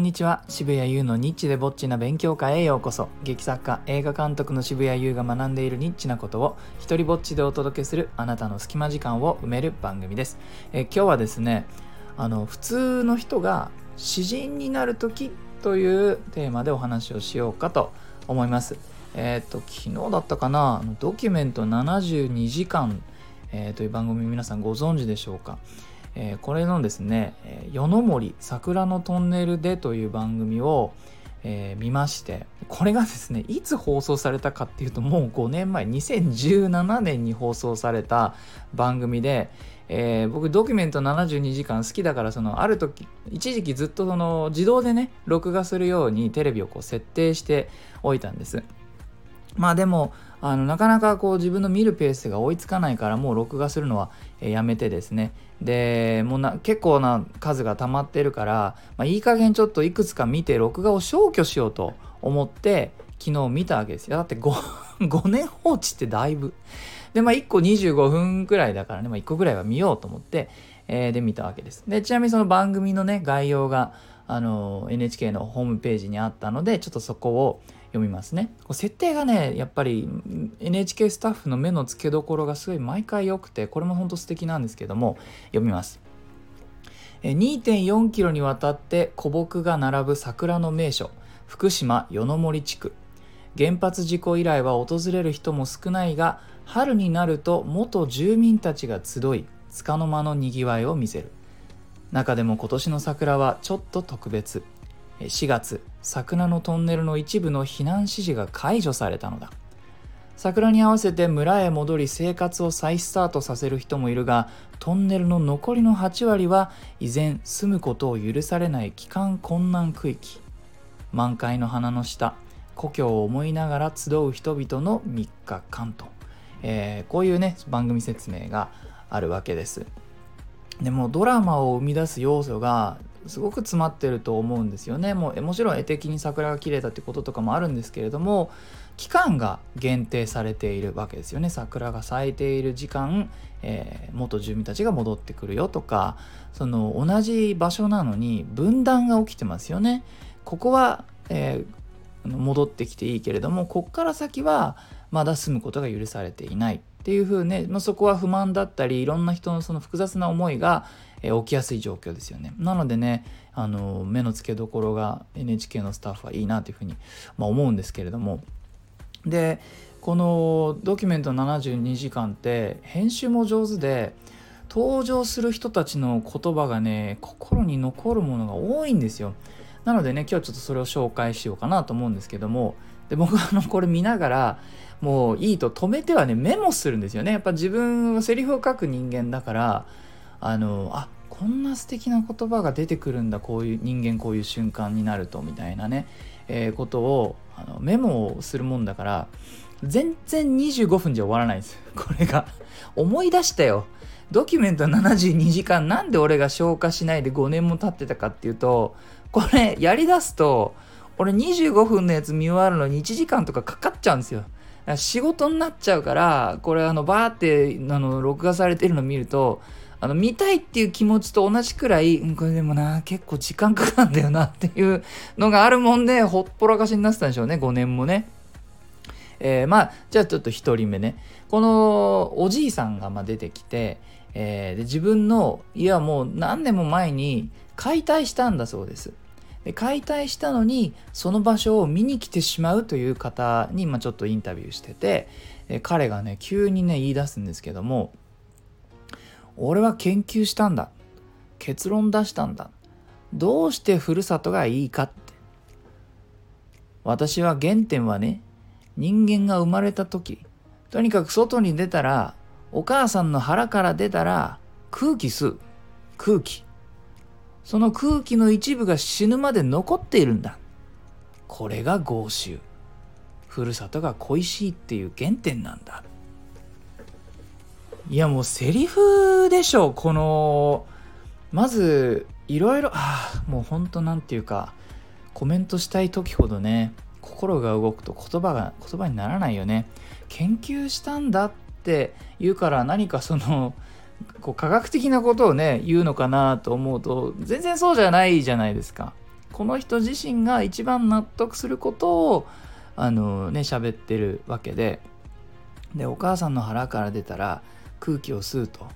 んにちは。渋谷優のニッチでぼっちな勉強会へようこそ。劇作家映画監督の渋谷優が学んでいるニッチなことを一人ぼっちでお届けするあなたの隙間時間を埋める番組です。え今日はですねあの普通の人が詩人になる時というテーマでお話をしようかと思います。えっ、と昨日だったかなドキュメント72時間、えー、という番組皆さんご存知でしょうか。えー、これのですね「夜の森桜のトンネルで」という番組を、えー、見ましてこれがですねいつ放送されたかっていうともう5年前2017年に放送された番組で、えー、僕ドキュメント72時間好きだからそのある時一時期ずっとその自動でね録画するようにテレビをこう設定しておいたんです。まあでもあのなかなかこう自分の見るペースが追いつかないからもう録画するのはやめてですね。でもうな結構な数が溜まってるから、まあ、いい加減ちょっといくつか見て録画を消去しようと思って昨日見たわけですよ。だって 5, 5 年放置ってだいぶ。でまあ1個25分くらいだからね、まあ、1個ぐらいは見ようと思って、えー、で見たわけです。でちなみにその番組のね概要があの NHK のホームページにあったのでちょっとそこを読みますね。設定がねやっぱり NHK スタッフの目の付けどころがすごい毎回良くてこれも本当素敵なんですけども読みます。2.4キロにわたって古木が並ぶ桜の名所福島夜の森地区。原発事故以来は訪れる人も少ないが春になると元住民たちが集い束の間のにぎわいを見せる。中でも今年の桜はちょっと特別。4月桜のトンネルの一部の避難指示が解除されたのだ。桜に合わせて村へ戻り生活を再スタートさせる人もいるがトンネルの残りの8割は依然住むことを許されない帰還困難区域。満開の花の下故郷を思いながら集う人々の3日間と、えー、こういうね番組説明があるわけです。でもドラマを生み出す要素がすごく詰まってると思うんですよね。もうもちろん絵的に桜が綺麗だってこととかもあるんですけれども期間が限定されているわけですよね。桜が咲いている時間、えー、元住民たちが戻ってくるよとかその同じ場所なのに分断が起きてますよね。ここは、えー、戻ってきていいけれどもこっから先はまだ住むことが許されていないっていうふうね、まあ、そこは不満だったりいろんな人のその複雑な思いが、起きやすい状況ですよね。なのでねあの目の付けどころが NHK のスタッフはいいなというふうに、まあ、思うんですけれどもでこの「ドキュメント72時間」って編集も上手で登場する人たちの言葉がね心に残るものが多いんですよ。なのでね今日ちょっとそれを紹介しようかなと思うんですけどもで僕はあのこれ見ながらもういいと止めてはねメモするんですよね。やっぱ自分はセリフを書く人間だからあのあこんな素敵な言葉が出てくるんだこういう人間こういう瞬間になるとみたいなね、えー、ことをあのメモをするもんだから全然25分じゃ終わらないんです。これが。思い出したよ。ドキュメント72時間なんで俺が消化しないで5年も経ってたかっていうとこれやりだすと俺25分のやつ見終わるのに1時間とかかかっちゃうんですよ仕事になっちゃうからこれあのバーってあの録画されてるの見るとあの見たいっていう気持ちと同じくらい、これでもな結構時間かかるんだよなっていうのがあるもんでほっぽらかしになってたんでしょうね5年もね。えー、まあじゃあちょっと1人目ねこのおじいさんがま出てきて、えー、で自分のいやもう何年も前に解体したんだそうです。で解体したのにその場所を見に来てしまうという方に、まあ、ちょっとインタビューしてて、彼がね急にね言い出すんですけども俺は研究したんだ。結論出したんだ。どうしてふるさとがいいかって。私は原点はね人間が生まれた時。とにかく外に出たらお母さんの腹から出たら空気吸う。空気。その空気の一部が死ぬまで残っているんだ。これが豪州。ふるさとが恋しいっていう原点なんだ。いやもうセリフでしょこのまずいろいろああもうほんと何て言うかコメントしたい時ほどね心が動くと言葉が言葉にならないよね。研究したんだって言うから何かそのこう科学的なことをね言うのかなと思うと全然そうじゃないじゃないですか。この人自身が一番納得することをあのね喋ってるわけで。でお母さんの腹から出たら空気を吸うと。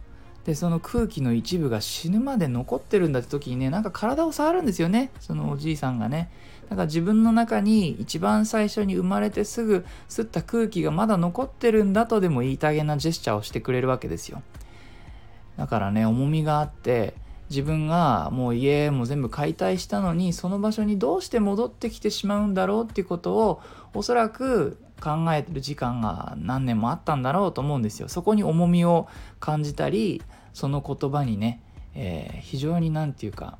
でその空気の一部が死ぬまで残ってるんだって時にねなんか体を触るんですよね。そのおじいさんがね。だから自分の中に一番最初に生まれてすぐ吸った空気がまだ残ってるんだとでも言いたげなジェスチャーをしてくれるわけですよ。だからね重みがあって自分がもう家も全部解体したのにその場所にどうして戻ってきてしまうんだろうっていうことをおそらく考えてる時間が何年もあったんだろうと思うんですよ。そこに重みを感じたりその言葉にね、えー、非常に何て言うか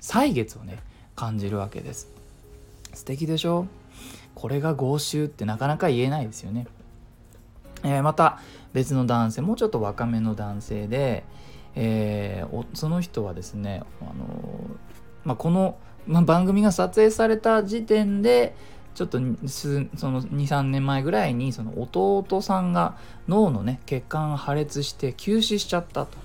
歳月をね感じるわけです。素敵でしょ？これが豪州ってなかなか言えないですよね。えー、また別の男性もうちょっと若めの男性で、えー、その人はですね、あのまあ、この、まあ、番組が撮影された時点でちょっとその23年前ぐらいにその弟さんが脳のね血管が破裂して急死しちゃったと。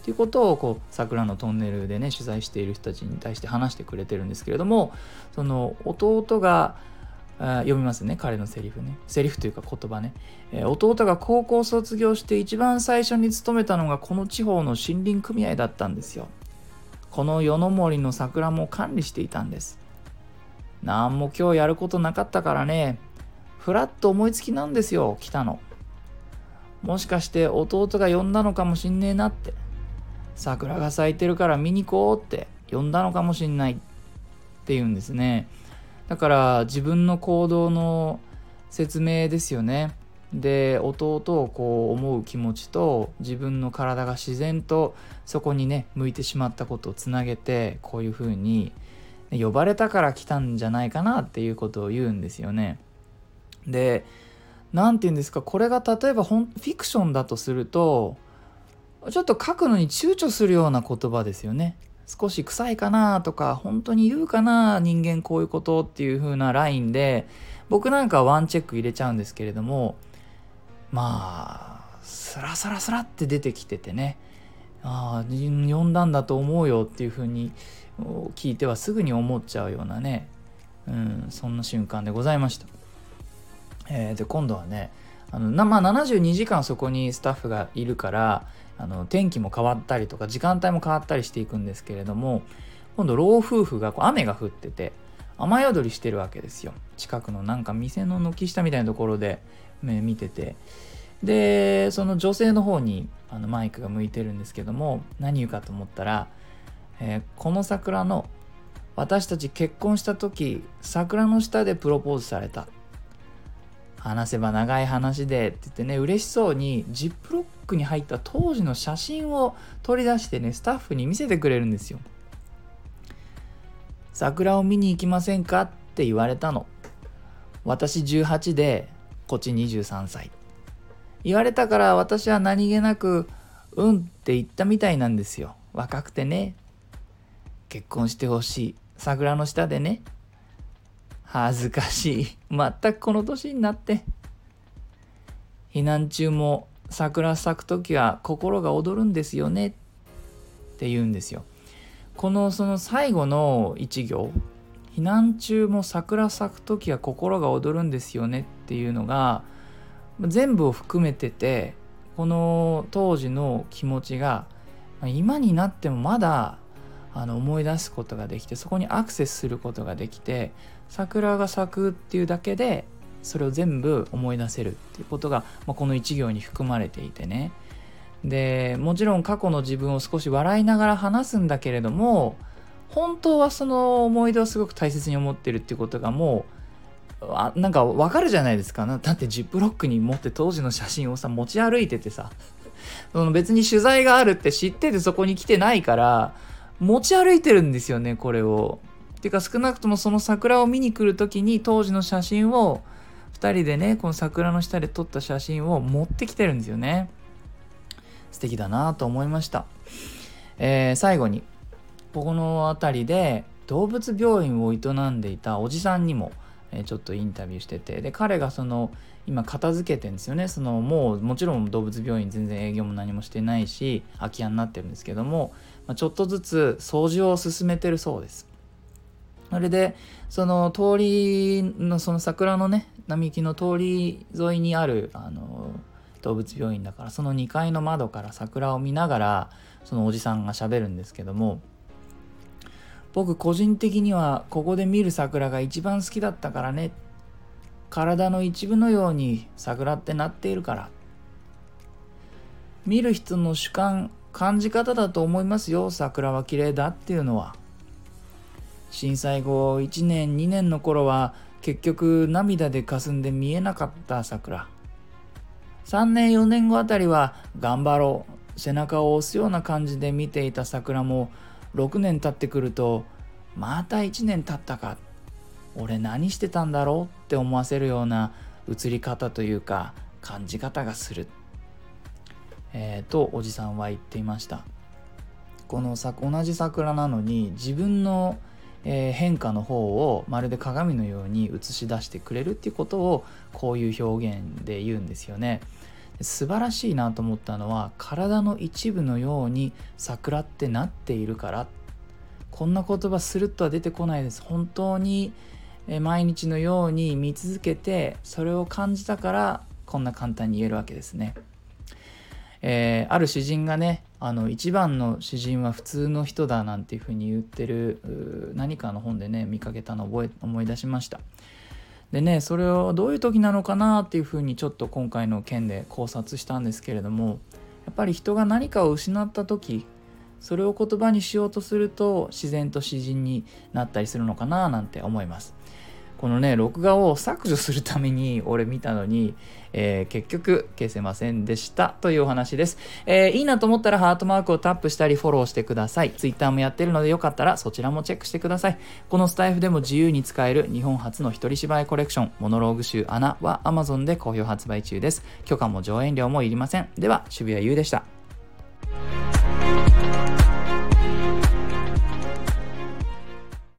っていうことをこう桜のトンネルでね取材している人たちに対して話してくれてるんですけれどもその弟が読みますね彼のセリフね。セリフというか言葉ね、えー、弟が高校卒業して一番最初に勤めたのがこの地方の森林組合だったんですよ。この夜の森の桜も管理していたんです。なんも今日やることなかったからね。ふらっと思いつきなんですよ来たの。もしかして弟が呼んだのかもしんねえなって。桜が咲いてるから見に行こうって呼んだのかもしんないって言うんですね。だから自分の行動の説明ですよね。で弟をこう思う気持ちと自分の体が自然とそこにね向いてしまったことをつなげてこういうふうに呼ばれたから来たんじゃないかなっていうことを言うんですよね。で何て言うんですかこれが例えばフィクションだとするとちょっと書くのに躊躇するような言葉ですよね。少し臭いかなとか本当に言うかな人間こういうことっていう風なラインで僕なんかワンチェック入れちゃうんですけれどもまあスラスラスラって出てきててねああ呼んだんだと思うよっていう風に聞いてはすぐに思っちゃうようなね、うん、そんな瞬間でございました。えー、で今度はねあのまあ、72時間そこにスタッフがいるからあの天気も変わったりとか時間帯も変わったりしていくんですけれども今度老夫婦がこう雨が降ってて雨宿りしてるわけですよ。近くのなんか店の軒下みたいなところで、見てて。でその女性の方にあのマイクが向いてるんですけども何言うかと思ったら、えー、この桜の私たち結婚した時桜の下でプロポーズされた。話せば長い話でって言ってね嬉しそうにジップロックに入った当時の写真を取り出してねスタッフに見せてくれるんですよ桜を見に行きませんか？って言われたの私18でこっち23歳言われたから私は何気なくうんって言ったみたいなんですよ。若くてね結婚してほしい。桜の下でね恥ずかしい。全くこの年になって。避難中も桜咲く時は心が躍るんですよねって言うんですよ。このその最後の一行避難中も桜咲く時は心が躍るんですよねっていうのが全部を含めててこの当時の気持ちが今になってもまだあの思い出すことができてそこにアクセスすることができて桜が咲くっていうだけでそれを全部思い出せるっていうことが、まあ、この1行に含まれていてね。でもちろん過去の自分を少し笑いながら話すんだけれども本当はその思い出をすごく大切に思ってるっていうことがもうあなんかわかるじゃないですか。だってジップロックに持って当時の写真をさ持ち歩いててさ。その別に取材があるって知っててそこに来てないから持ち歩いてるんですよねこれを。ていうか少なくともその桜を見に来る時に当時の写真を2人でねこの桜の下で撮った写真を持ってきてるんですよね。素敵だなと思いました。えー、最後にここの辺りで動物病院を営んでいたおじさんにも、え、ちょっとインタビューしててで彼がその今片付けてんですよねそのもうもちろん動物病院全然営業も何もしてないし空き家になってるんですけども、まあ、ちょっとずつ掃除を進めてるそうですそれでその通りのその桜のね並木の通り沿いにあるあの動物病院だからその2階の窓から桜を見ながらそのおじさんがしゃべるんですけども僕個人的にはここで見る桜が一番好きだったからね体の一部のように桜ってなっているから見る人の主観感じ方だと思いますよ桜は綺麗だっていうのは。震災後1年2年の頃は結局涙で霞んで見えなかった桜。3年4年後あたりは頑張ろう背中を押すような感じで見ていた桜も6年経ってくるとまた1年経ったか。俺何してたんだろうって思わせるような映り方というか感じ方がする、えー、とおじさんは言っていました。このさ同じ桜なのに自分のえー、変化の方をまるで鏡のように映し出してくれるっていうことをこういう表現で言うんですよね。素晴らしいなと思ったのは体の一部のように桜ってなっているからこんな言葉するっとは出てこないです本当に毎日のように見続けてそれを感じたからこんな簡単に言えるわけですね。えー、ある詩人がねあの一番の詩人は普通の人だなんていうふうに言ってる何かの本でね見かけたのを覚え思い出しました。でねそれをどういう時なのかなっていうふうにちょっと今回の件で考察したんですけれどもやっぱり人が何かを失った時それを言葉にしようとすると自然と詩人になったりするのかななんて思います。このね、録画を削除するために俺見たのに、えー、結局消せませんでしたというお話です。えー、いいなと思ったらハートマークをタップしたりフォローしてください。Twitter もやってるのでよかったらそちらもチェックしてください。このスタイフでも自由に使える日本初の一人芝居コレクション、モノローグ集アナは Amazon で好評発売中です。許可も上演料もいりません。では、渋谷優でした。